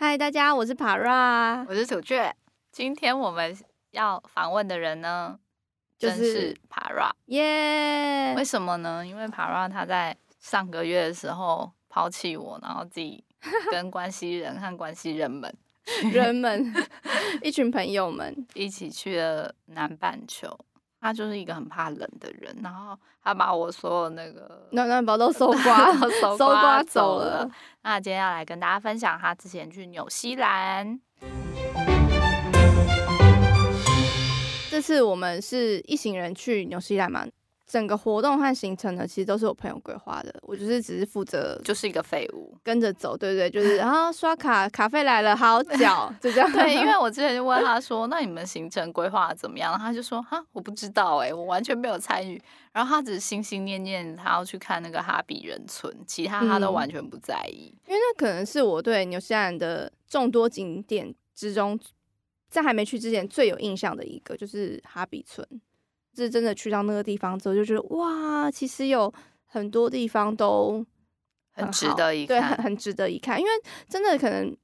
嗨，大家，我是 Para，我是土雀。今天我们要访问的人呢，就是、是 Para，耶！为什么呢？因为 Para 他在上个月的时候抛弃我，然后自己 跟关系人和关系人们、人们 一群朋友们一起去了南半球。他就是一个很怕冷的人，然后他把我所有那个暖暖包都 搜刮，搜刮走了。那今天要来跟大家分享他之前去纽西兰。这次我们是一行人去纽西兰嘛。整个活动和行程呢，其实都是我朋友规划的，我就是只是负责，就是一个废物，跟着走，对对，就是然后刷卡，卡费来了，好缴，就这样。对，因为 我之前就问他说，那你们行程规划怎么样？他就说，哈，我不知道，哎，我完全没有参与。然后他只是心心念念，他要去看那个哈比人村，其他他都完全不在意。嗯，因为那可能是我对纽西兰的众多景点之中，在还没去之前最有印象的一个，就是哈比村。是真的去到那个地方之后，就觉得哇，其实有很多地方都很，很值得一看，对，很很值得一看。因为真的可能，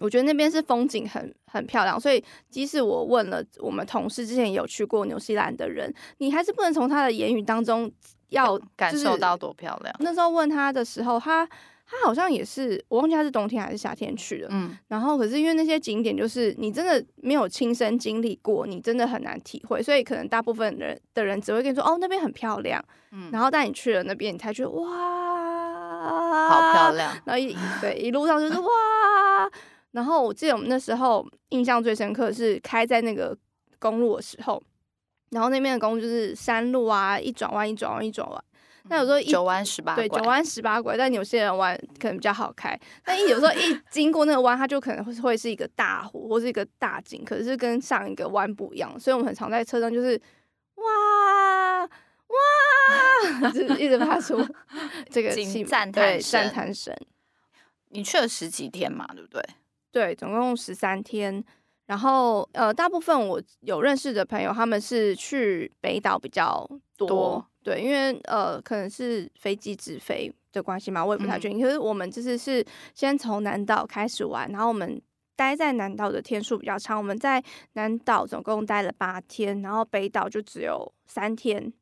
我觉得那边是风景很很漂亮，所以即使我问了我们同事之前有去过纽西兰的人，你还是不能从他的言语当中要感受到多漂亮。那时候问他的时候，他。他好像也是，我忘记他是冬天还是夏天去的。嗯，然后可是因为那些景点就是你真的没有亲身经历过，你真的很难体会，所以可能大部分人的人只会跟你说哦，那边很漂亮。嗯，然后带你去了那边，你才觉得哇，好漂亮。然后一对一路上就是哇，然后我记得我们那时候印象最深刻是开在那个公路的时候，然后那边的公路就是山路啊，一转弯一转弯一转弯。那有时候一九弯十八对九弯十八拐，但有些人弯可能比较好开。但一有时候一经过那个弯，它就可能会会是一个大湖或是一个大景，可是跟上一个弯不一样。所以我们很常在车上就是哇哇，就一直发出这个 赞叹对赞叹声。你去了十几天嘛，对不对？对，总共十三天。然后呃，大部分我有认识的朋友，他们是去北岛比较多。多对，因为呃，可能是飞机直飞的关系嘛，我也不太确定。嗯、可是我们就是是先从南岛开始玩，然后我们待在南岛的天数比较长，我们在南岛总共待了八天，然后北岛就只有三天。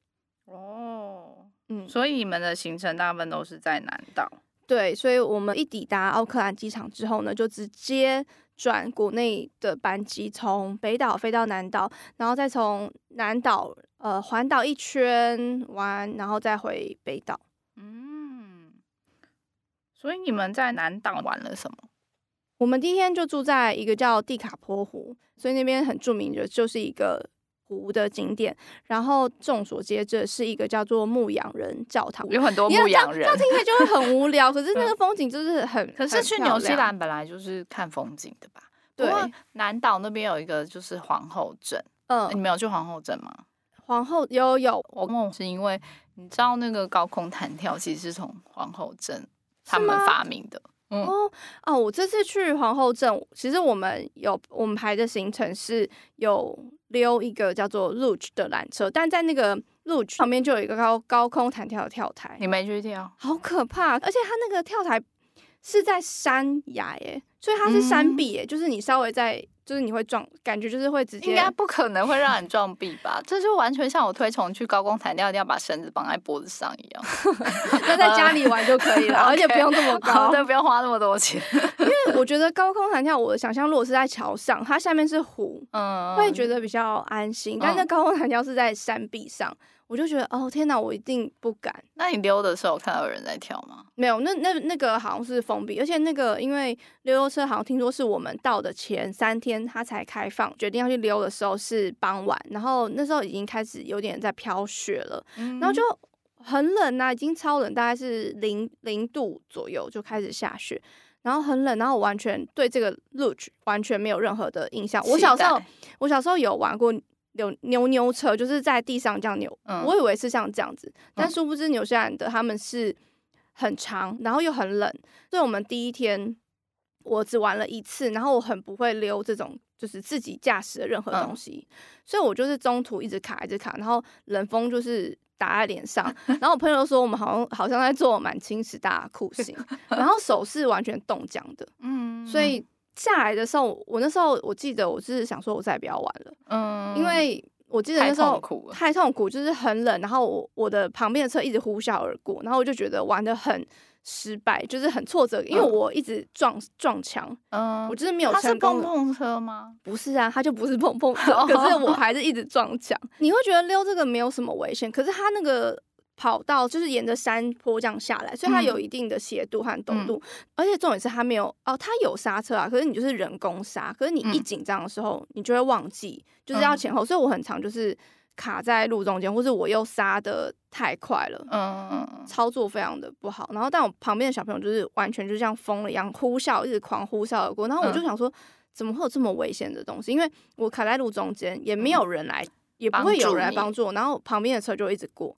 哦，嗯，所以你们的行程大部分都是在南岛。对，所以我们一抵达奥克兰机场之后呢，就直接转国内的班机，从北岛飞到南岛，然后再从南岛。呃，环岛一圈玩，然后再回北岛。嗯，所以你们在南岛玩了什么？我们第一天就住在一个叫蒂卡坡湖，所以那边很著名的就是一个湖的景点。然后众所皆知是一个叫做牧羊人教堂，有很多牧羊人，这样听起来就会很无聊。可是 那个风景就是很，可是去纽西兰本来就是看风景的吧？对，南岛那边有一个就是皇后镇，嗯，你没有去皇后镇吗？皇后有有，我梦是因为你知道那个高空弹跳其实是从皇后镇他们发明的。嗯、哦哦，我这次去皇后镇，其实我们有我们排的行程是有溜一个叫做 Luge 的缆车，但在那个 Luge 旁边就有一个高高空弹跳的跳台，你没去跳？好可怕！而且它那个跳台是在山崖耶，所以它是山壁耶，嗯、就是你稍微在。就是你会撞，感觉就是会直接，应该不可能会让你撞壁吧？这就完全像我推崇去高空弹跳，一定要把绳子绑在脖子上一样。那在家里玩就可以了，而且不用这么高，对，不用花那么多钱。因为我觉得高空弹跳，我的想象如果是在桥上，它下面是湖，嗯，会觉得比较安心。但是高空弹跳是在山壁上。我就觉得哦天哪，我一定不敢。那你溜的时候看到有人在跳吗？没有，那那那个好像是封闭，而且那个因为溜溜车好像听说是我们到的前三天它才开放，决定要去溜的时候是傍晚，然后那时候已经开始有点在飘雪了，嗯、然后就很冷呐、啊，已经超冷，大概是零零度左右就开始下雪，然后很冷，然后我完全对这个 Luge 完全没有任何的印象。我小时候我小时候有玩过。有扭扭车，就是在地上这样扭，嗯、我以为是像这样子，但殊不知纽西兰的他们是很长，然后又很冷，所以我们第一天我只玩了一次，然后我很不会溜这种就是自己驾驶的任何东西，嗯、所以我就是中途一直卡一直卡，然后冷风就是打在脸上，然后我朋友说我们好像好像在做满清十大酷刑，然后手是完全冻僵的，嗯，所以下来的时候，我那时候我记得我是想说，我再也不要玩了，嗯，因为我记得那时候太痛苦，太痛苦，就是很冷，然后我我的旁边的车一直呼啸而过，然后我就觉得玩的很失败，就是很挫折，因为我一直撞撞墙，嗯，我就是没有成功。它是碰碰车吗？不是啊，它就不是碰碰车，可是我还是一直撞墙。你会觉得溜这个没有什么危险，可是它那个。跑道就是沿着山坡这样下来，所以它有一定的斜度和陡度，嗯、而且重点是它没有哦，它有刹车啊，可是你就是人工刹，可是你一紧张的时候，你就会忘记就是要前后，嗯、所以我很常就是卡在路中间，或是我又刹的太快了，嗯，操作非常的不好。然后但我旁边的小朋友就是完全就像疯了一样呼啸，一直狂呼啸而过，然后我就想说，怎么会有这么危险的东西？因为我卡在路中间，也没有人来，嗯、也不会有人来帮助我，然后旁边的车就一直过。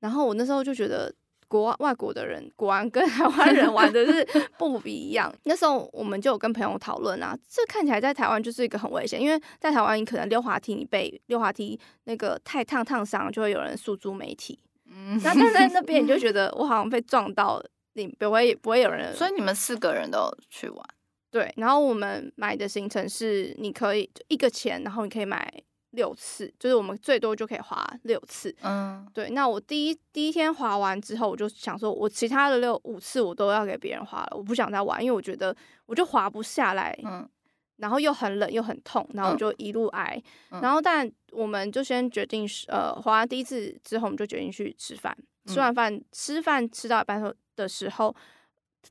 然后我那时候就觉得，国外国的人果然跟台湾人 玩的是不一样。那时候我们就有跟朋友讨论啊，这看起来在台湾就是一个很危险，因为在台湾你可能溜滑梯，你被溜滑梯那个太烫烫伤，就会有人诉诸媒体。嗯，那但在那边你就觉 得我好像被撞到，你不会不会有人。所以你们四个人都去玩？对。然后我们买的行程是，你可以一个钱，然后你可以买。六次，就是我们最多就可以滑六次。嗯，对。那我第一第一天滑完之后，我就想说，我其他的六五次我都要给别人滑了，我不想再玩，因为我觉得我就滑不下来。嗯，然后又很冷又很痛，然后我就一路挨。嗯、然后，但我们就先决定，呃，滑完第一次之后，我们就决定去吃饭。吃完饭，吃饭吃到一半的时候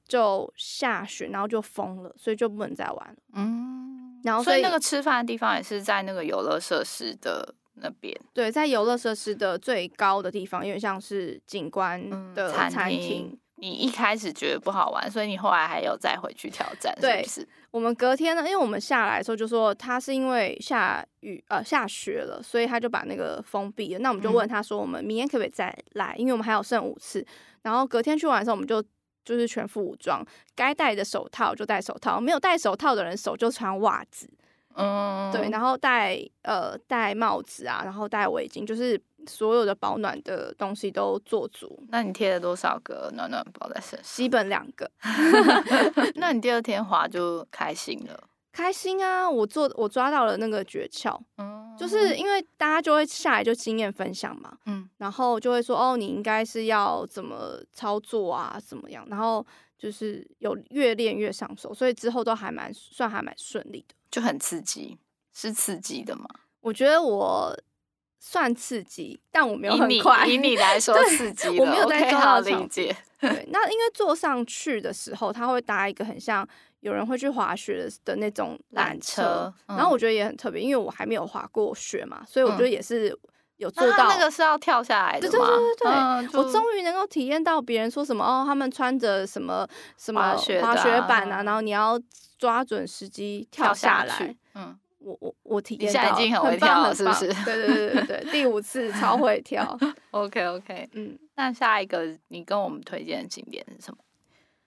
就下雪，然后就封了，所以就不能再玩了。嗯。然后所以，那个吃饭的地方也是在那个游乐设施的那边。对，在游乐设施的最高的地方，因为像是景观的餐厅。你一开始觉得不好玩，所以你后来还有再回去挑战，对，是不是？我们隔天呢，因为我们下来的时候就说他是因为下雨呃下雪了，所以他就把那个封闭了。那我们就问他说，我们明天可不可以再来？嗯、因为我们还有剩五次。然后隔天去玩的时候，我们就。就是全副武装，该戴的手套就戴手套，没有戴手套的人手就穿袜子，嗯，对，然后戴呃戴帽子啊，然后戴围巾，就是所有的保暖的东西都做足。那你贴了多少个暖暖包在身上？基本两个。那你第二天滑就开心了？开心啊！我做我抓到了那个诀窍，嗯。就是因为大家就会下来就经验分享嘛，嗯，然后就会说哦，你应该是要怎么操作啊，怎么样，然后就是有越练越上手，所以之后都还蛮算还蛮顺利的，就很刺激，是刺激的吗？我觉得我算刺激，但我没有很快，以你，来说 刺激，我没有在做到 okay, 理解。对，那因为坐上去的时候，它会搭一个很像。有人会去滑雪的那种缆车，然后我觉得也很特别，因为我还没有滑过雪嘛，所以我觉得也是有做到。那个是要跳下来的吗？对对对对，我终于能够体验到别人说什么哦，他们穿着什么什么滑雪板啊，然后你要抓准时机跳下来。嗯，我我我体验到，你现在已经很会跳了，是不是？对对对对对，第五次超会跳。OK OK，嗯，那下一个你跟我们推荐的景点是什么？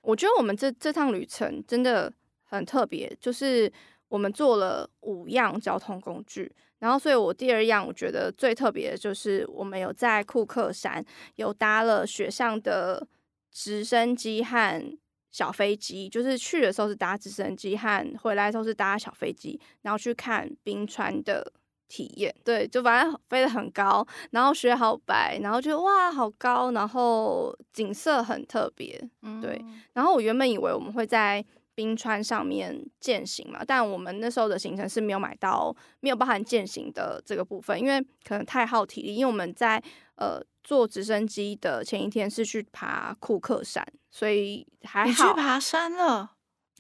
我觉得我们这这趟旅程真的很特别，就是我们坐了五样交通工具，然后所以我第二样我觉得最特别的就是我们有在库克山有搭了雪上的直升机和小飞机，就是去的时候是搭直升机，和回来的时候是搭小飞机，然后去看冰川的。体验对，就反正飞得很高，然后雪好白，然后就哇好高，然后景色很特别，对。然后我原本以为我们会在冰川上面践行嘛，但我们那时候的行程是没有买到，没有包含践行的这个部分，因为可能太耗体力。因为我们在呃坐直升机的前一天是去爬库克山，所以还好。你去爬山了？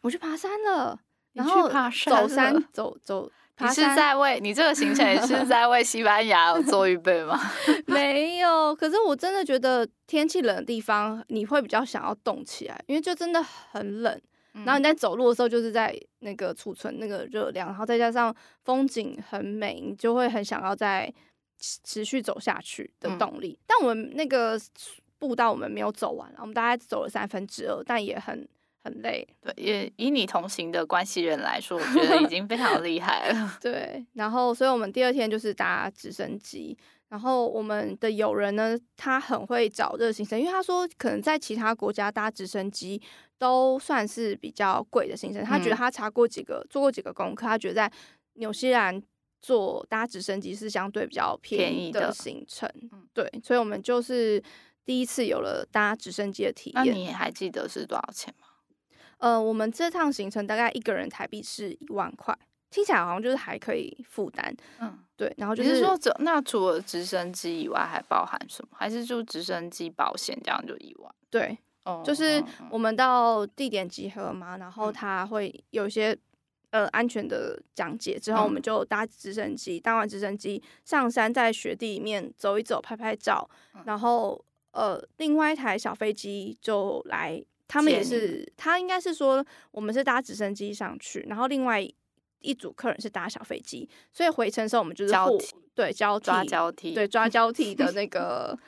我去爬山了，然后走山走走。你是在为你这个行程也是在为西班牙 做预备吗？没有，可是我真的觉得天气冷的地方你会比较想要动起来，因为就真的很冷。然后你在走路的时候就是在那个储存那个热量，然后再加上风景很美，你就会很想要再持续走下去的动力。但我们那个步道我们没有走完，我们大概走了三分之二，但也很。很累，对，也以你同行的关系人来说，我觉得已经非常厉害了。对，然后，所以我们第二天就是搭直升机，然后我们的友人呢，他很会找这个行程，因为他说可能在其他国家搭直升机都算是比较贵的行程。他觉得他查过几个，做过几个功课，他觉得在纽西兰坐搭直升机是相对比较便宜的行程。对，所以我们就是第一次有了搭直升机的体验。那你还记得是多少钱吗？呃，我们这趟行程大概一个人台币是一万块。听起来好像就是还可以负担，嗯，对。然后就是，是说，这那除了直升机以外，还包含什么？还是就直升机保险这样就一万？对，哦，就是我们到地点集合嘛，然后他会有一些呃安全的讲解，之后我们就搭直升机，搭完直升机上山，在雪地里面走一走，拍拍照，然后呃，另外一台小飞机就来，他们也是，他应该是说我们是搭直升机上去，然后另外。一组客人是搭小飞机，所以回程的时候我们就是交替，对，交替抓交替，对，抓交替的 那个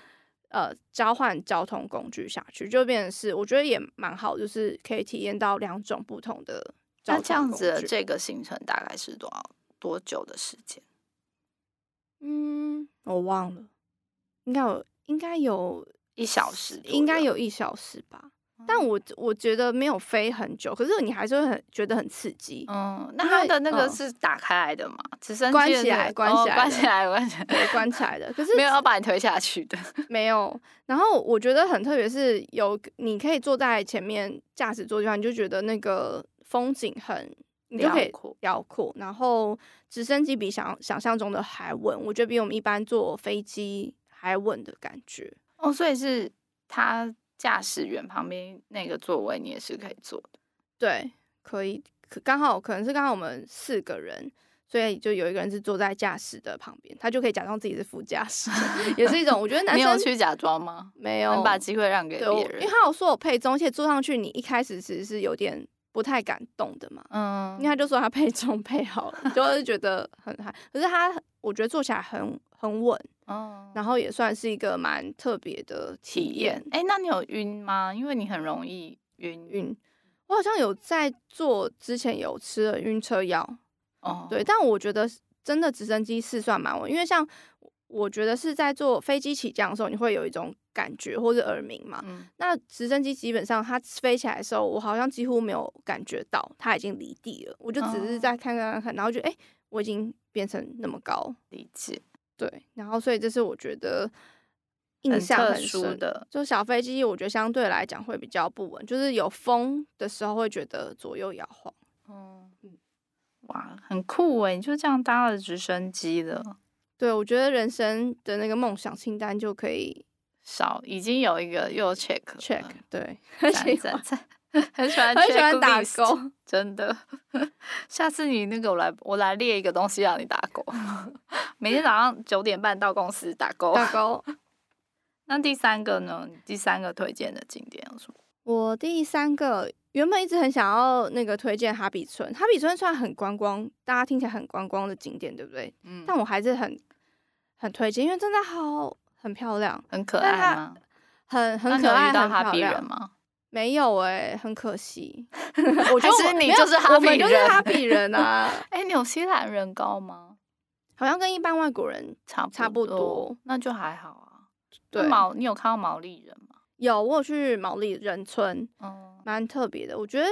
呃交换交通工具下去，就变成是我觉得也蛮好，就是可以体验到两种不同的。那这样子的这个行程大概是多少多久的时间？嗯，我忘了，应该有应该有一小时，应该有一小时吧。但我我觉得没有飞很久，可是你还是会很觉得很刺激。嗯，那它的那个是打开来的嘛？直升机关起来，关起来，关起来，关起来，对，关起来的。可是没有要把你推下去的，没有。然后我觉得很特别，是有你可以坐在前面驾驶座的地方，你就觉得那个风景很，你就可以辽阔。然后直升机比想想象中的还稳，我觉得比我们一般坐飞机还稳的感觉。哦，所以是它。驾驶员旁边那个座位，你也是可以坐的。对，可以，可刚好可能是刚好我们四个人，所以就有一个人是坐在驾驶的旁边，他就可以假装自己是副驾驶，也是一种我觉得男生。去假装吗？没有，能把机会让给别人。因为他有说我配重，而且坐上去你一开始其实是有点不太敢动的嘛。嗯，因为他就说他配重配好了，就是觉得很嗨。可是他我觉得坐起来很很稳。哦，然后也算是一个蛮特别的体验。哎，那你有晕吗？因为你很容易晕晕。我好像有在做之前有吃了晕车药。哦，对，但我觉得真的直升机是算蛮稳，因为像我觉得是在坐飞机起降的时候，你会有一种感觉或者耳鸣嘛。嗯。那直升机基本上它飞起来的时候，我好像几乎没有感觉到它已经离地了，我就只是在看看看看，然后觉得哎，我已经变成那么高，理解。对，然后所以这是我觉得印象很深的，就小飞机，我觉得相对来讲会比较不稳，就是有风的时候会觉得左右摇晃。嗯，哇，很酷诶！你就这样搭了直升机了。对，我觉得人生的那个梦想清单就可以少，已经有一个又 check check。对。很喜欢，很喜欢打勾，真的。下次你那个我来，我来列一个东西让你打勾。每天早上九点半到公司打勾，打勾。那第三个呢？第三个推荐的景点有什么？我第三个原本一直很想要那个推荐哈比村，哈比村虽然很观光，大家听起来很观光的景点，对不对？嗯。但我还是很很推荐，因为真的好很漂亮，很可爱吗？很很可爱，遇到哈比人吗？没有哎、欸，很可惜。我就是你就是哈比人，就是哈比人啊！哎、欸，纽西兰人高吗？好像跟一般外国人差差不多，那就还好啊。对，毛，你有看到毛利人吗？有，我有去毛利人村，嗯，蛮特别的。我觉得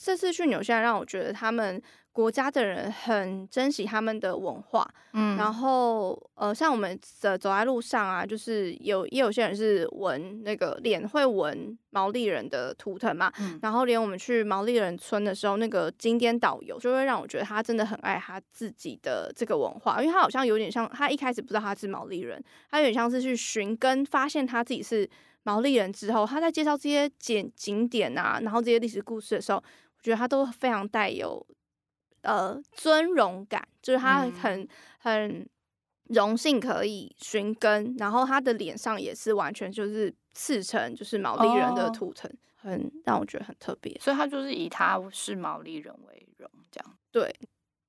这次去纽西兰让我觉得他们。国家的人很珍惜他们的文化，嗯，然后呃，像我们走走在路上啊，就是有也有些人是纹那个脸会纹毛利人的图腾嘛，嗯，然后连我们去毛利人村的时候，那个景点导游就会让我觉得他真的很爱他自己的这个文化，因为他好像有点像他一开始不知道他是毛利人，他有点像是去寻根发现他自己是毛利人之后，他在介绍这些景景点啊，然后这些历史故事的时候，我觉得他都非常带有。呃，尊荣感就是他很、嗯、很荣幸可以寻根，然后他的脸上也是完全就是刺成就是毛利人的图腾，哦、很让我觉得很特别。所以他就是以他是毛利人为荣，这样。对，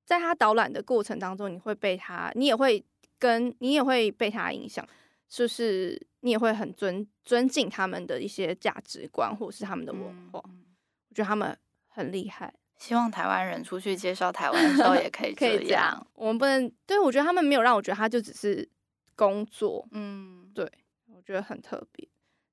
在他导览的过程当中，你会被他，你也会跟你也会被他影响，就是你也会很尊尊敬他们的一些价值观或是他们的文化。嗯、我觉得他们很厉害。希望台湾人出去介绍台湾的时候也可以这样。可以这样。我们不能，对，我觉得他们没有让我觉得他就只是工作，嗯，对，我觉得很特别。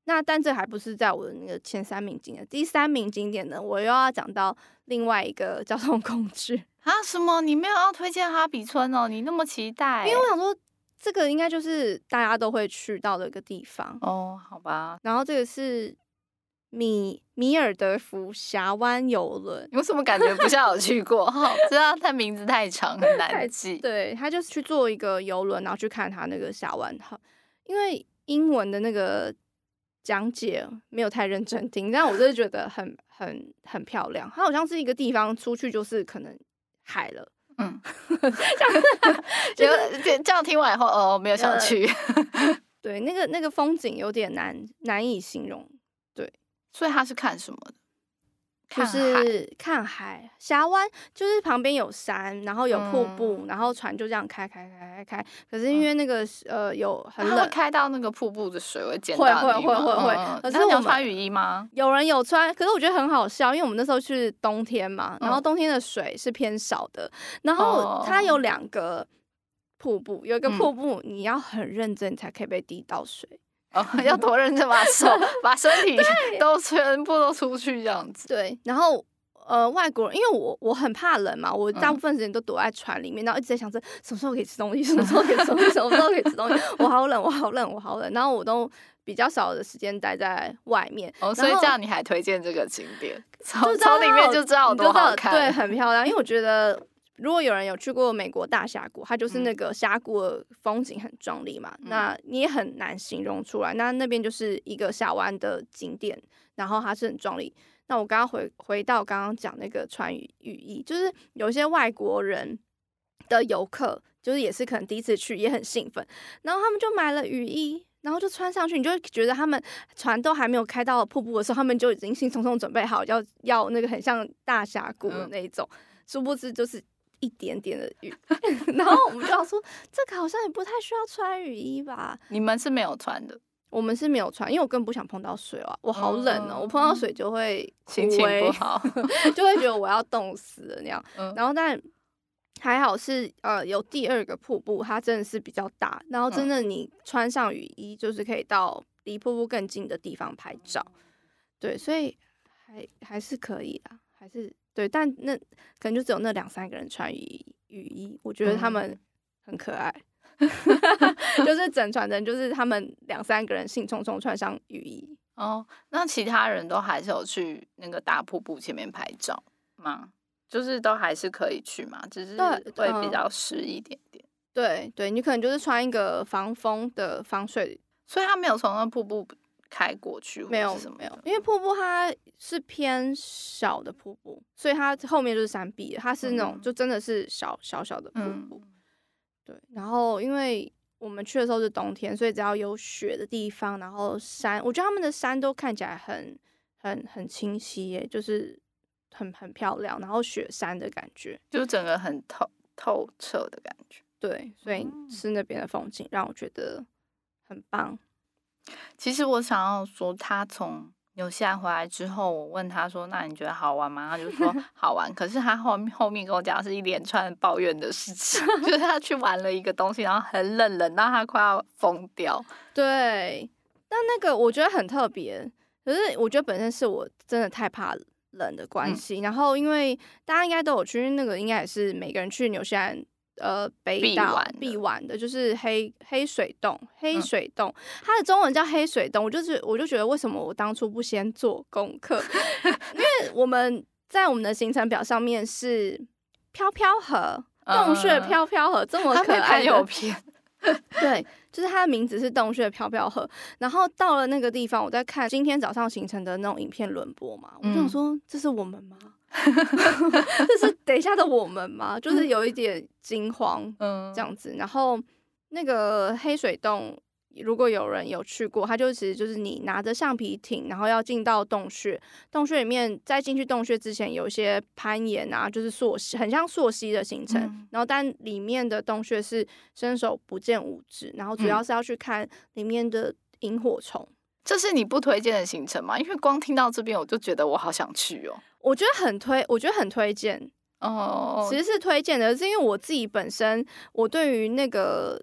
那但这还不是在我的那个前三名景点，第三名景点呢，我又要讲到另外一个交通工具 啊？什么？你没有要推荐哈比村哦？你那么期待？因为我想说，这个应该就是大家都会去到的一个地方哦。好吧，然后这个是米米尔德福峡湾游轮，有什么感觉不像有去过？哦，知道它名字太长很难记。对，他就是去坐一个游轮，然后去看他那个峡湾。哈，因为英文的那个。讲解没有太认真听，但我真的觉得很很很漂亮。它好像是一个地方，出去就是可能海了。嗯，这样就这样听完以后，哦，没有想去。呃、对，那个那个风景有点难难以形容。对，所以他是看什么的？就是看海峡湾，就是旁边有山，然后有瀑布，嗯、然后船就这样开开开开开。可是因为那个、嗯、呃有很冷，开到那个瀑布的水会溅到会会会会会。嗯、可是我们穿雨衣吗？有人有穿，可是我觉得很好笑，因为我们那时候是冬天嘛，然后冬天的水是偏少的，然后它有两个瀑布，有一个瀑布你要很认真才可以被滴到水。哦，要多认真把手、把身体都全部都出去这样子。对，然后呃，外国人，因为我我很怕冷嘛，我大部分时间都躲在船里面，然后一直在想着什么时候可以吃东西，什么时候可以吃东西，什么时候可以吃东西。我好冷，我好冷，我好冷。然后我都比较少的时间待在外面。哦，所以这样你还推荐这个景点？从从里面就知道有多好看，对，很漂亮。因为我觉得。如果有人有去过美国大峡谷，它就是那个峡谷的风景很壮丽嘛，嗯、那你也很难形容出来。那那边就是一个峡湾的景点，然后它是很壮丽。那我刚刚回回到刚刚讲那个穿雨雨衣，就是有些外国人的游客，就是也是可能第一次去，也很兴奋，然后他们就买了雨衣，然后就穿上去，你就会觉得他们船都还没有开到瀑布的时候，他们就已经兴冲冲准备好要要那个很像大峡谷的那一种，殊不知就是。一点点的雨，然后我们就要说，这个好像也不太需要穿雨衣吧？你们是没有穿的，我们是没有穿，因为我更不想碰到水啊，我好冷哦、喔，嗯、我碰到水就会心情不好，就会觉得我要冻死了那样。嗯、然后但还好是呃有第二个瀑布，它真的是比较大，然后真的你穿上雨衣就是可以到离瀑布更近的地方拍照，对，所以还还是可以的，还是。对，但那可能就只有那两三个人穿雨雨衣，我觉得他们很可爱，嗯、就是整船的人，就是他们两三个人兴冲冲穿上雨衣。哦，那其他人都还是有去那个大瀑布前面拍照吗？就是都还是可以去嘛，只是会比较湿一点点。对、嗯、对，对你可能就是穿一个防风的防水，所以他没有从那瀑布。开过去没有没有，因为瀑布它是偏小的瀑布，所以它后面就是山壁，它是那种就真的是小小小的瀑布。嗯、对，然后因为我们去的时候是冬天，所以只要有雪的地方，然后山，我觉得他们的山都看起来很很很清晰耶，就是很很漂亮，然后雪山的感觉，就整个很透透彻的感觉。对，所以是那边的风景让我觉得很棒。其实我想要说，他从纽西兰回来之后，我问他说：“那你觉得好玩吗？”他就说 好玩。可是他后面后面跟我讲是一连串抱怨的事情，就是他去玩了一个东西，然后很冷，冷到他快要疯掉。对，但那个我觉得很特别。可是我觉得本身是我真的太怕冷的关系。嗯、然后因为大家应该都有去，那个应该也是每个人去纽西兰。呃，北岛必玩的就是黑黑水洞，黑水洞，嗯、它的中文叫黑水洞。我就是，我就觉得为什么我当初不先做功课？因为我们在我们的行程表上面是飘飘河，洞穴飘飘河，这么可爱有片。对，就是它的名字是洞穴飘飘河。然后到了那个地方，我在看今天早上形成的那种影片轮播嘛，我就想说，这是我们吗？这是等一下的我们吗？就是有一点惊慌，嗯，这样子。然后那个黑水洞，如果有人有去过，它就其实就是你拿着橡皮艇，然后要进到洞穴。洞穴里面，在进去洞穴之前，有一些攀岩啊，就是溯溪，很像溯溪的行程。嗯、然后，但里面的洞穴是伸手不见五指，然后主要是要去看里面的萤火虫。这是你不推荐的行程吗？因为光听到这边，我就觉得我好想去哦。我觉得很推，我觉得很推荐哦。其实是推荐的，是因为我自己本身，我对于那个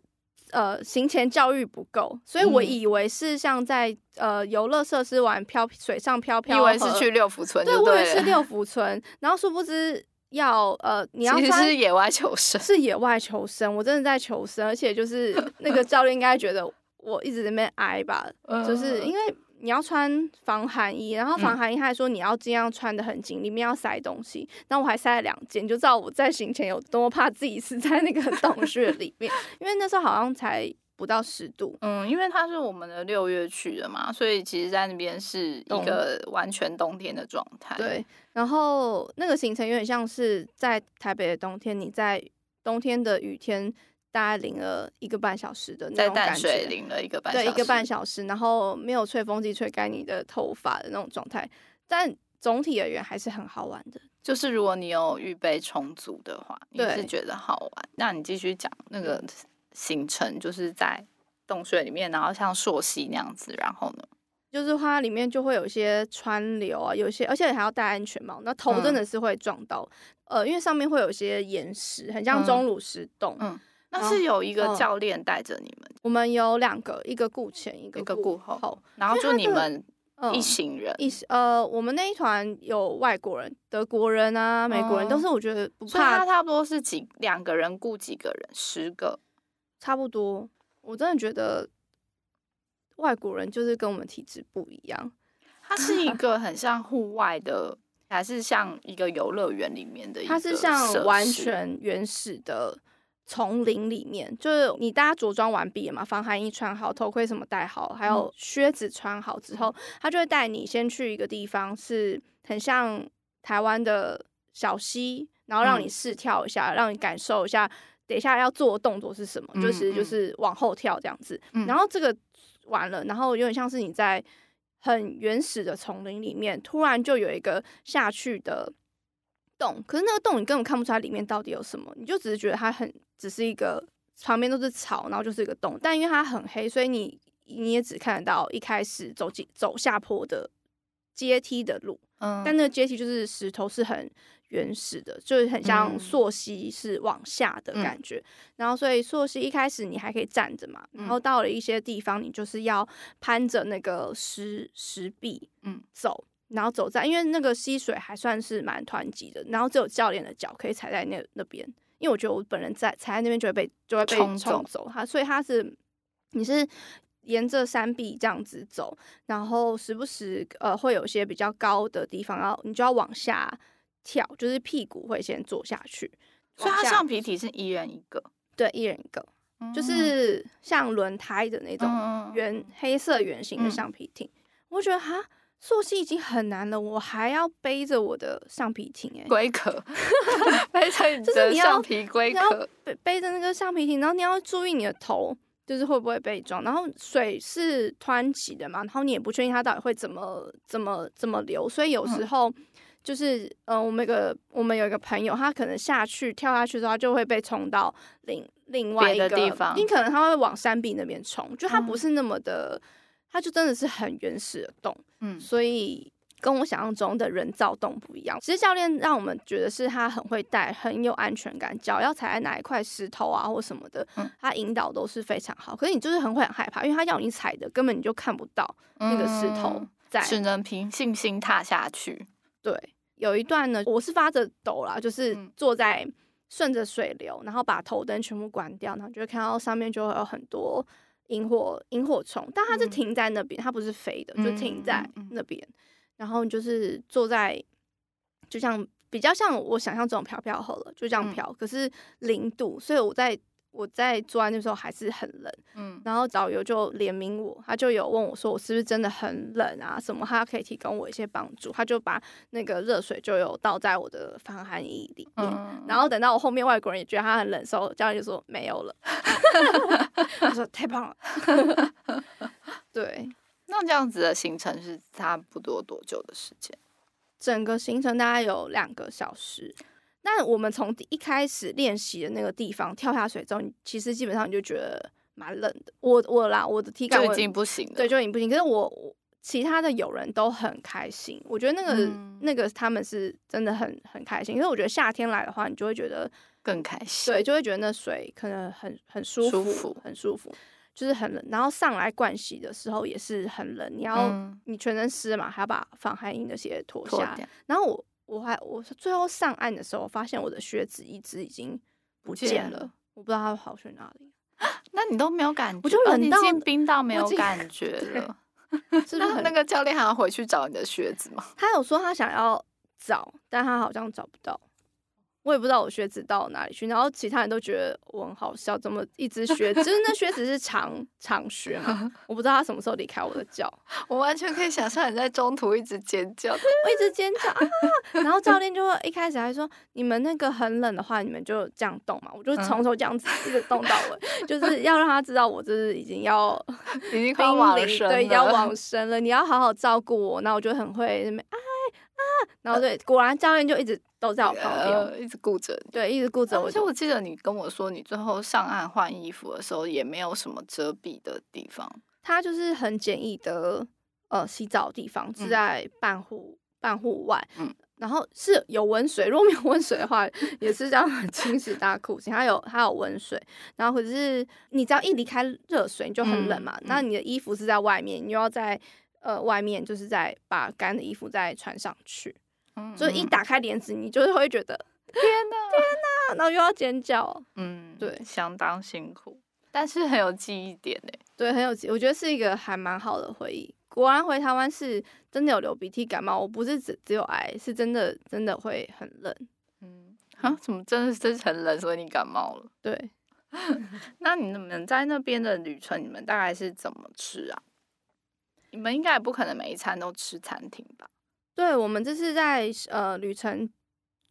呃行前教育不够，所以我以为是像在呃游乐设施玩漂水上漂漂，以为是去六福村对，对，我以为是六福村，然后殊不知要呃你要其实是野外求生，是野外求生，我真的在求生，而且就是那个教练应该觉得我一直在那边挨吧，就是因为。你要穿防寒衣，然后防寒衣他还说你要尽量穿的很紧，里面要塞东西。那我还塞了两件，就知道我在行前有多么怕自己死在那个洞穴里面。因为那时候好像才不到十度。嗯，因为它是我们的六月去的嘛，所以其实在那边是一个完全冬天的状态。对，然后那个行程有点像是在台北的冬天，你在冬天的雨天。大概淋了一个半小时的那种感觉，在淡水淋了一个半小时，对，一个半小时，然后没有吹风机吹干你的头发的那种状态，但总体而言还是很好玩的。就是如果你有预备充足的话，你是觉得好玩。那你继续讲那个行程，就是在洞穴里面，然后像溯溪那样子，然后呢，就是它里面就会有一些川流啊，有些而且还要戴安全帽，那头真的是会撞到，嗯、呃，因为上面会有一些岩石，很像钟乳石洞，嗯。嗯那是有一个教练带着你们，我们有两个，一个顾前，一个顾后，后，然后就你们一行人，一呃，我们那一团有外国人，德国人啊，美国人，都是我觉得不怕，他差不多是几两个人顾几个人，十个，差不多。我真的觉得外国人就是跟我们体质不一样，它是一个很像户外的，还是像一个游乐园里面的 一个，它是像完全原始的。丛林里面，就是你大家着装完毕了嘛，防寒衣穿好，头盔什么戴好，还有靴子穿好之后，他就会带你先去一个地方，是很像台湾的小溪，然后让你试跳一下，让你感受一下，等一下要做的动作是什么，就是就是往后跳这样子。然后这个完了，然后有点像是你在很原始的丛林里面，突然就有一个下去的洞，可是那个洞你根本看不出来里面到底有什么，你就只是觉得它很。只是一个旁边都是草，然后就是一个洞，但因为它很黑，所以你你也只看得到一开始走进走下坡的阶梯的路，嗯，但那个阶梯就是石头，是很原始的，就是很像溯溪是往下的感觉。嗯、然后所以溯溪一开始你还可以站着嘛，然后到了一些地方，你就是要攀着那个石石壁，嗯，走，然后走在，因为那个溪水还算是蛮湍急的，然后只有教练的脚可以踩在那那边。因为我觉得我本人在踩在那边就会被就会被冲走，它所以它是你是沿着山壁这样子走，然后时不时呃会有一些比较高的地方，然后你就要往下跳，就是屁股会先坐下去。所以它橡皮艇是一人一个，对，一人一个，嗯、就是像轮胎的那种圆、嗯、黑色圆形的橡皮艇。嗯、我觉得哈。溯溪已经很难了，我还要背着我的橡皮艇哎，龟壳，背着你的橡皮龟壳，背背着那个橡皮艇，然后你要注意你的头，就是会不会被撞。然后水是湍急的嘛，然后你也不确定它到底会怎么怎么怎么流，所以有时候就是嗯、呃，我们有个我们有一个朋友，他可能下去跳下去之后，他就会被冲到另另外一个地方，你可能他会往山壁那边冲，就他不是那么的。嗯它就真的是很原始的洞，嗯，所以跟我想象中的人造洞不一样。其实教练让我们觉得是他很会带，很有安全感，脚要踩在哪一块石头啊或什么的，嗯，他引导都是非常好。可是你就是很会很害怕，因为他要你踩的根本你就看不到那个石头在，只能凭信心踏下去。对，有一段呢，我是发着抖啦，就是坐在顺着水流，然后把头灯全部关掉，然后就会看到上面就会有很多。萤火萤火虫，但它是停在那边，嗯、它不是飞的，就停在那边。然后就是坐在，就像比较像我想象这种飘飘河了，就这样飘。嗯、可是零度，所以我在我在坐在那时候还是很冷。嗯，然后导游就怜悯我，他就有问我说我是不是真的很冷啊？什么他可以提供我一些帮助？他就把那个热水就有倒在我的防寒衣里面。嗯、然后等到我后面外国人也觉得他很冷的时候，教练就说没有了。他说太棒了，对。那这样子的行程是差不多多久的时间？整个行程大概有两个小时。但我们从一开始练习的那个地方跳下水之后，其实基本上你就觉得蛮冷的。我我啦，我的体感就已经不行了，对，就已经不行。可是我其他的友人都很开心，我觉得那个、嗯、那个他们是真的很很开心。因为我觉得夏天来的话，你就会觉得。更开心。对，就会觉得那水可能很很舒服，舒服很舒服，就是很冷。然后上来灌洗的时候也是很冷，你要、嗯、你全身湿嘛，还要把防寒衣的鞋脱下来。然后我我还我最后上岸的时候，发现我的靴子一只已经不见了，我不知道它跑去哪里。那你都没有感觉？我就冷到进冰到没有感 觉了。是 那那个教练还要回去找你的靴子吗？他有说他想要找，但他好像找不到。我也不知道我靴子到哪里去，然后其他人都觉得我很好笑，怎么一只靴子，就是那靴子是长 长靴嘛，我不知道他什么时候离开我的脚，我完全可以想象你在中途一直尖叫，我一直尖叫啊，然后教练就会一开始还说，你们那个很冷的话，你们就这样动嘛，我就从头这样子一直动到尾，就是要让他知道我这是已经要已经快往生了，对，要往。生了，你要好好照顾我，那我就很会哎啊，然后对，果然教练就一直。都在我旁边、呃，一直顾着你。对，一直顾着我。而且我记得你跟我说，你最后上岸换衣服的时候，也没有什么遮蔽的地方。它就是很简易的，呃，洗澡的地方是在半户、嗯、半户外。嗯。然后是有温水，如果没有温水的话，也是这样很清洗大裤子。它有它有温水，然后可是你只要一离开热水，你就很冷嘛。那你的衣服是在外面，你又要在呃外面，就是在把干的衣服再穿上去。嗯就一打开帘子，你就是会觉得天哪，天哪，然后又要尖叫。嗯，对，相当辛苦，但是很有记忆点呢。对，很有记，我觉得是一个还蛮好的回忆。果然回台湾是真的有流鼻涕感冒，我不是只只有癌，是真的真的会很冷。嗯，啊，怎么真的是很冷，所以你感冒了？对。那你们在那边的旅程，你们大概是怎么吃啊？你们应该也不可能每一餐都吃餐厅吧？对，我们这次在呃旅程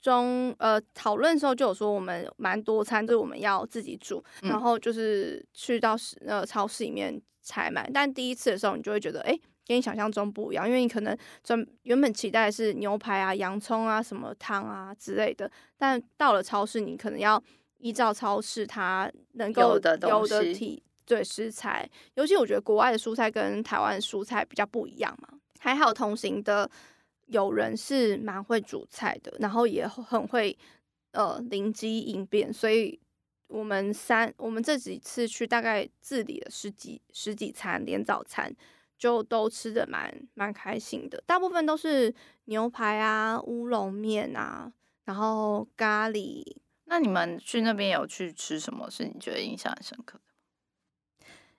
中呃讨论的时候就有说，我们蛮多餐，就是我们要自己煮，嗯、然后就是去到市呃超市里面采买。但第一次的时候，你就会觉得，哎，跟你想象中不一样，因为你可能专原本期待的是牛排啊、洋葱啊、什么汤啊之类的，但到了超市，你可能要依照超市它能够有的有的体对食材，尤其我觉得国外的蔬菜跟台湾的蔬菜比较不一样嘛，还好同行的。有人是蛮会煮菜的，然后也很会呃灵机应变，所以我们三我们这几次去大概自理了十几十几餐，连早餐就都吃得蛮蛮开心的。大部分都是牛排啊、乌龙面啊，然后咖喱。那你们去那边有去吃什么？是你觉得印象很深刻的？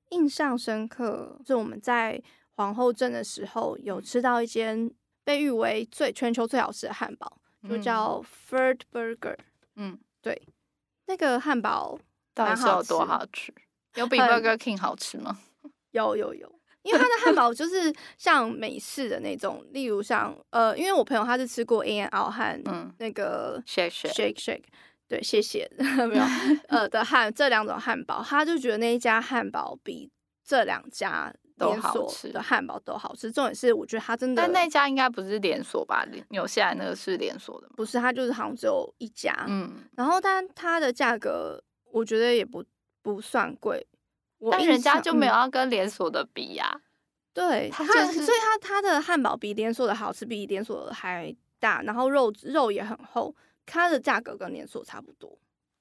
印象深刻，就我们在皇后镇的时候有吃到一间。被誉为最全球最好吃的汉堡，就叫 Fert Burger。嗯，对，那个汉堡到底是有多好吃？有 比 Burger King 好吃吗？有有有，因为它的汉堡就是像美式的那种，例如像呃，因为我朋友他是吃过 In-N-Out 和那个 Shake Shake Shake Shake，对，谢谢 没有 呃的汉这两种汉堡，他就觉得那一家汉堡比这两家。连锁的汉堡都好吃，重点是我觉得他真的。但那家应该不是连锁吧？纽西兰那个是连锁的吗？不是，它就是好像只有一家。嗯，然后但它的价格我觉得也不不算贵，但人家就没有要跟连锁的比呀、啊。对，它、就是、所以它它的汉堡比连锁的好吃，比连锁的还大，然后肉肉也很厚，它的价格跟连锁差不多。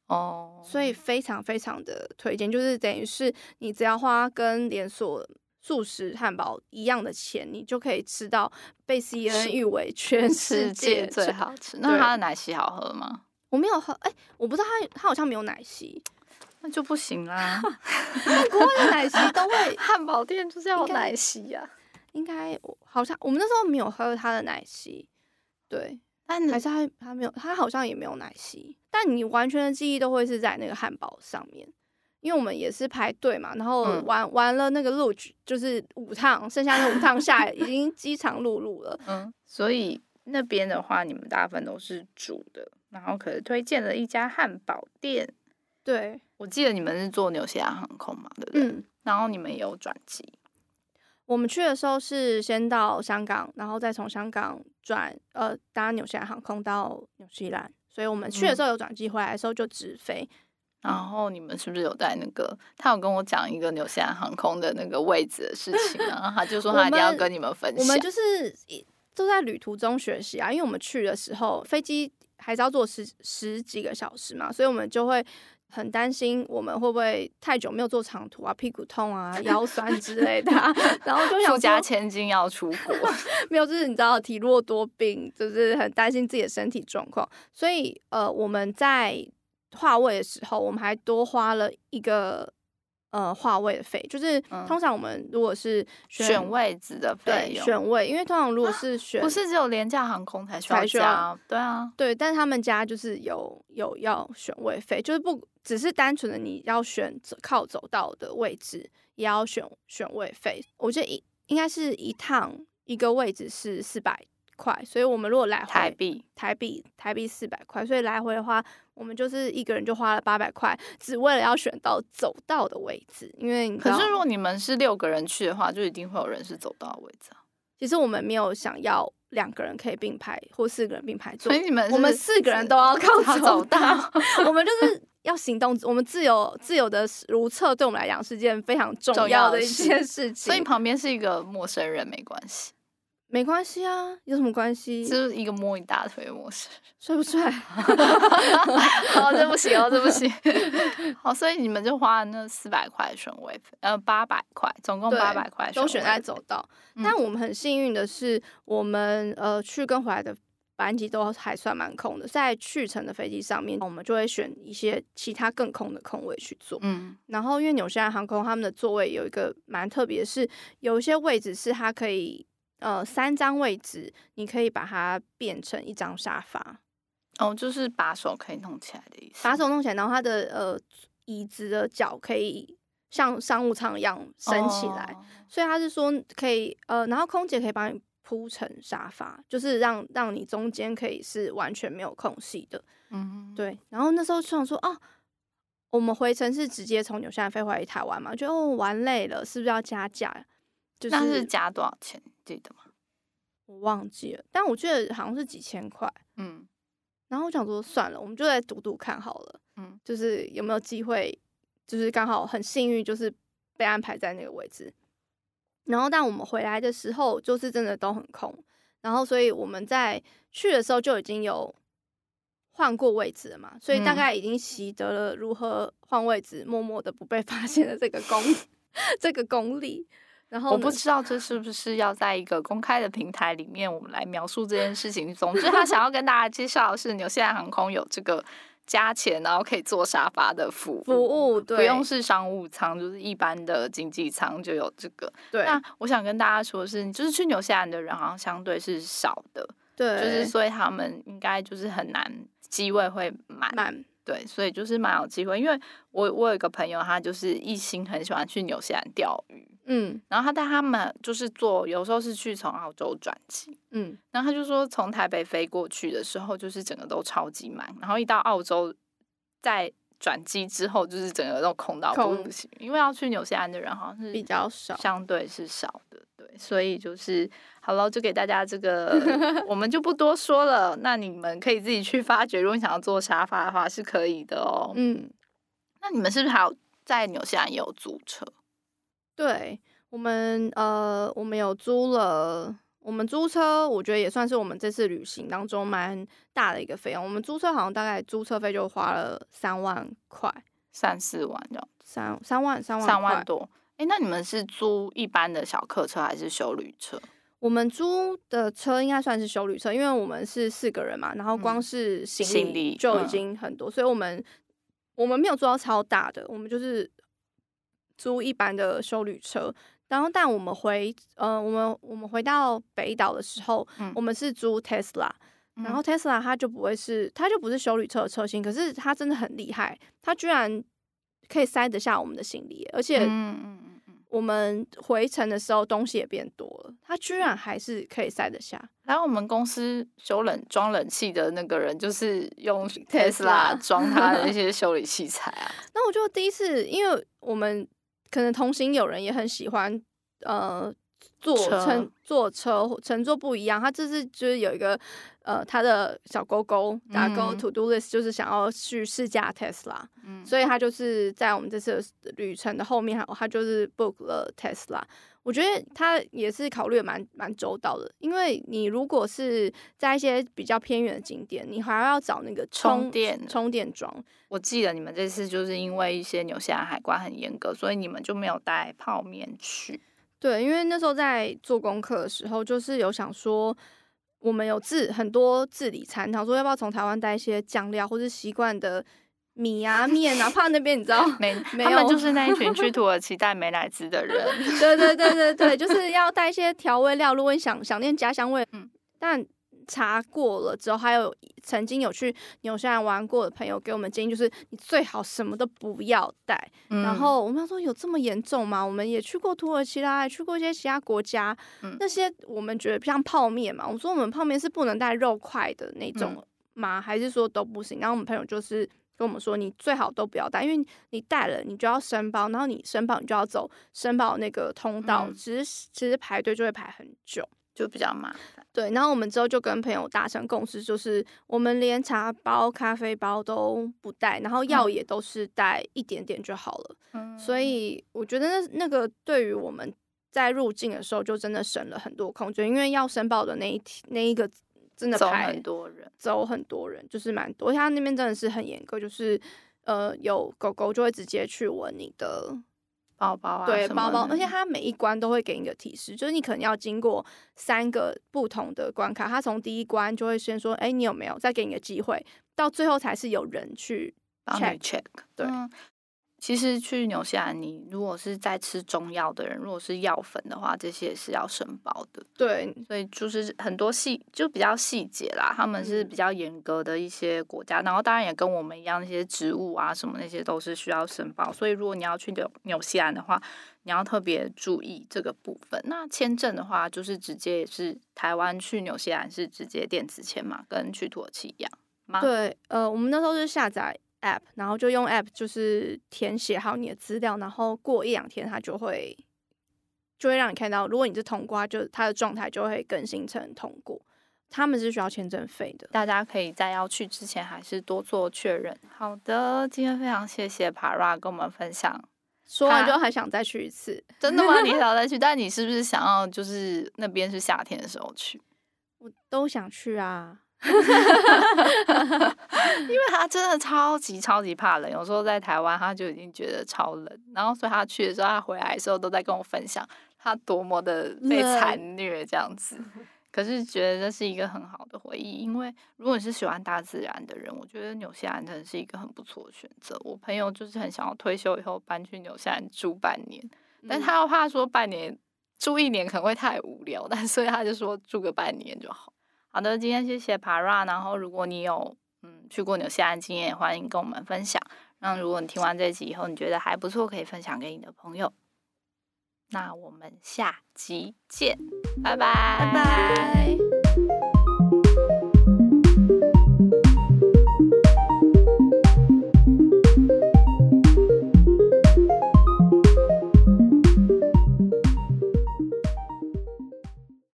哦，所以非常非常的推荐，就是等于是你只要花跟连锁。素食汉堡一样的钱，你就可以吃到被 CNN 誉为全世界最好吃。那它的奶昔好喝吗？我没有喝，哎、欸，我不知道它它好像没有奶昔，那就不行啦。国外的奶昔都会，汉堡店就是要奶昔呀、啊。应该好像我们那时候没有喝它的奶昔，对，但还是还还没有，他好像也没有奶昔。但你完全的记忆都会是在那个汉堡上面。因为我们也是排队嘛，然后玩、嗯、玩了那个路，就是五趟，剩下那五趟下来已经饥肠辘辘了。嗯，所以那边的话，你们大部分都是煮的，然后可是推荐了一家汉堡店。对，我记得你们是坐纽西兰航空嘛，对不对？嗯。然后你们也有转机。我们去的时候是先到香港，然后再从香港转呃搭纽西兰航空到纽西兰，所以我们去的时候有转机，回来的时候就直飞。然后你们是不是有在那个？他有跟我讲一个纽西兰航空的那个位置的事情，然后他就说他一定要跟你们分享。我们就是都在旅途中学习啊，因为我们去的时候飞机还是要坐十十几个小时嘛，所以我们就会很担心我们会不会太久没有坐长途啊，屁股痛啊，腰酸之 类的，啊，然后就想富家千金要出国，没有，就是你知道体弱多病，就是很担心自己的身体状况，所以呃，我们在划位的时候，我们还多花了一个。呃，话位的费就是通常我们如果是选，选位置的费用，选位，因为通常如果是选，不是只有廉价航空才需要加，对啊，对，但是他们家就是有有要选位费，就是不只是单纯的你要选择靠走道的位置，也要选选位费。我觉得一应该是一趟一个位置是四百块，所以我们如果来回台币台币台币四百块，所以来回的话。我们就是一个人就花了八百块，只为了要选到走道的位置。因为可是如果你们是六个人去的话，就一定会有人是走道的位置啊。其实我们没有想要两个人可以并排或四个人并排坐，所以你们我们四个人都要 靠走道。我们就是要行动，我们自由自由的如厕，对我们来讲是件非常重要的一件事情。所以旁边是一个陌生人没关系。没关系啊，有什么关系？就是一个摸你大腿的模式，帅不帅？好，这不行哦，这不行。好，所以你们就花了那四百块选位费，呃，八百块，总共八百块，都选在走道。嗯、但我们很幸运的是，我们呃去跟回来的班机都还算蛮空的，在去程的飞机上面，我们就会选一些其他更空的空位去坐。嗯，然后因为纽西兰航空他们的座位有一个蛮特别的是，有一些位置是它可以。呃，三张位置，你可以把它变成一张沙发。哦，就是把手可以弄起来的意思。把手弄起来，然后它的呃椅子的脚可以像商务舱一样升起来，哦、所以他是说可以呃，然后空姐可以帮你铺成沙发，就是让让你中间可以是完全没有空隙的。嗯，对。然后那时候就想说，哦，我们回程是直接从纽西兰飞回台湾嘛，就哦玩累了，是不是要加价？就是、那是加多少钱？记得吗？我忘记了，但我记得好像是几千块。嗯，然后我想说算了，我们就来赌赌看好了。嗯，就是有没有机会，就是刚好很幸运，就是被安排在那个位置。然后，但我们回来的时候，就是真的都很空。然后，所以我们在去的时候就已经有换过位置了嘛，所以大概已经习得了如何换位置，默默的不被发现的这个功 这个功力。然后我不知道这是不是要在一个公开的平台里面，我们来描述这件事情。总之，他想要跟大家介绍的是，纽西兰航空有这个加钱然后可以坐沙发的服务，服务对，不用是商务舱，就是一般的经济舱就有这个。对，那我想跟大家说的是，就是去纽西兰的人好像相对是少的，对，就是所以他们应该就是很难机位会满。满对，所以就是蛮有机会。因为我我有一个朋友，他就是一心很喜欢去纽西兰钓鱼。嗯，然后他带他们就是坐，有时候是去从澳洲转机，嗯，然后他就说从台北飞过去的时候，就是整个都超级满，然后一到澳洲再转机之后，就是整个都空到不行，因为要去纽西兰的人好像是比较少，相对是少的，对，所以就是好了，就给大家这个，我们就不多说了，那你们可以自己去发掘，如果你想要坐沙发的话是可以的哦，嗯，那你们是不是还有在纽西兰也有租车？对我们，呃，我们有租了，我们租车，我觉得也算是我们这次旅行当中蛮大的一个费用。我们租车好像大概租车费就花了三万块，三四万这样，三三万三万三万多。哎，那你们是租一般的小客车还是修旅车？我们租的车应该算是修旅车，因为我们是四个人嘛，然后光是行李就已经很多，嗯、所以我们我们没有租到超大的，我们就是。租一般的修旅车，然后但我们回呃，我们我们回到北岛的时候，嗯、我们是租 Tesla，然后 Tesla 它就不会是，它就不是修旅车的车型，可是它真的很厉害，它居然可以塞得下我们的行李，而且我们回程的时候东西也变多了，它居然还是可以塞得下。然后我们公司修冷装冷气的那个人就是用 Tesla 装他的那 些修理器材啊。那我就第一次，因为我们。可能同行有人也很喜欢，呃，坐乘坐车乘坐不一样，他这次就是有一个呃，他的小勾勾打勾 to do list，就是想要去试驾 Tesla，嗯，所以他就是在我们这次旅程的后面，他就是 book 了 Tesla。我觉得他也是考虑的蛮蛮周到的，因为你如果是在一些比较偏远的景点，你还要找那个充电充电桩。我记得你们这次就是因为一些纽西兰海关很严格，所以你们就没有带泡面去。对，因为那时候在做功课的时候，就是有想说，我们有自很多自理餐，想说要不要从台湾带一些酱料或是习惯的。米啊 面啊，怕那边你知道 没？没有，他们就是那一群去 土耳其带美乃滋的人。对对对对对，就是要带一些调味料。如果你想想念家乡味，嗯，但查过了之后，还有曾经有去纽西兰玩过的朋友给我们建议，就是你最好什么都不要带。嗯、然后我们说有这么严重吗？我们也去过土耳其啦，也去过一些其他国家，嗯、那些我们觉得像泡面嘛，我说我们泡面是不能带肉块的那种吗？嗯、还是说都不行？然后我们朋友就是。跟我们说，你最好都不要带，因为你带了，你就要申报，然后你申报，你就要走申报那个通道，嗯、其实其实排队就会排很久，就比较麻烦。对，然后我们之后就跟朋友达成共识，就是我们连茶包、咖啡包都不带，然后药也都是带一点点就好了。嗯，所以我觉得那那个对于我们在入境的时候就真的省了很多空间，因为要申报的那一天那一个。真的排很多人，走很多人，就是蛮多。他那边真的是很严格，就是呃，有狗狗就会直接去闻你的包包啊，对，包包。而且它每一关都会给你个提示，就是你可能要经过三个不同的关卡。它从第一关就会先说：“哎，你有没有？”再给你个机会，到最后才是有人去 check check。对。嗯其实去纽西兰，你如果是在吃中药的人，如果是药粉的话，这些也是要申报的。对，所以就是很多细就比较细节啦，他们是比较严格的一些国家。嗯、然后当然也跟我们一样，那些植物啊什么那些都是需要申报。所以如果你要去纽纽西兰的话，你要特别注意这个部分。那签证的话，就是直接也是台湾去纽西兰是直接电子签嘛，跟去土耳其一样吗？对，呃，我们那时候是下载。app，然后就用 app，就是填写好你的资料，然后过一两天，它就会就会让你看到，如果你是通过，就它的状态就会更新成通过。他们是需要签证费的，大家可以在要去之前还是多做确认。好的，今天非常谢谢 Para 跟我们分享，说完就还想再去一次，真的吗？你 想再去？但你是不是想要就是那边是夏天的时候去？我都想去啊。因为他真的超级超级怕冷，有时候在台湾他就已经觉得超冷，然后所以他去的时候，他回来的时候都在跟我分享他多么的被残虐这样子。可是觉得这是一个很好的回忆，因为如果你是喜欢大自然的人，我觉得纽西兰真的是一个很不错的选择。我朋友就是很想要退休以后搬去纽西兰住半年，但他又怕说半年住一年可能会太无聊，但所以他就说住个半年就好。好的，今天谢谢 Para。然后，如果你有嗯去过纽西兰经验，也欢迎跟我们分享。那如果你听完这集以后，你觉得还不错，可以分享给你的朋友。那我们下集见，拜拜，拜拜。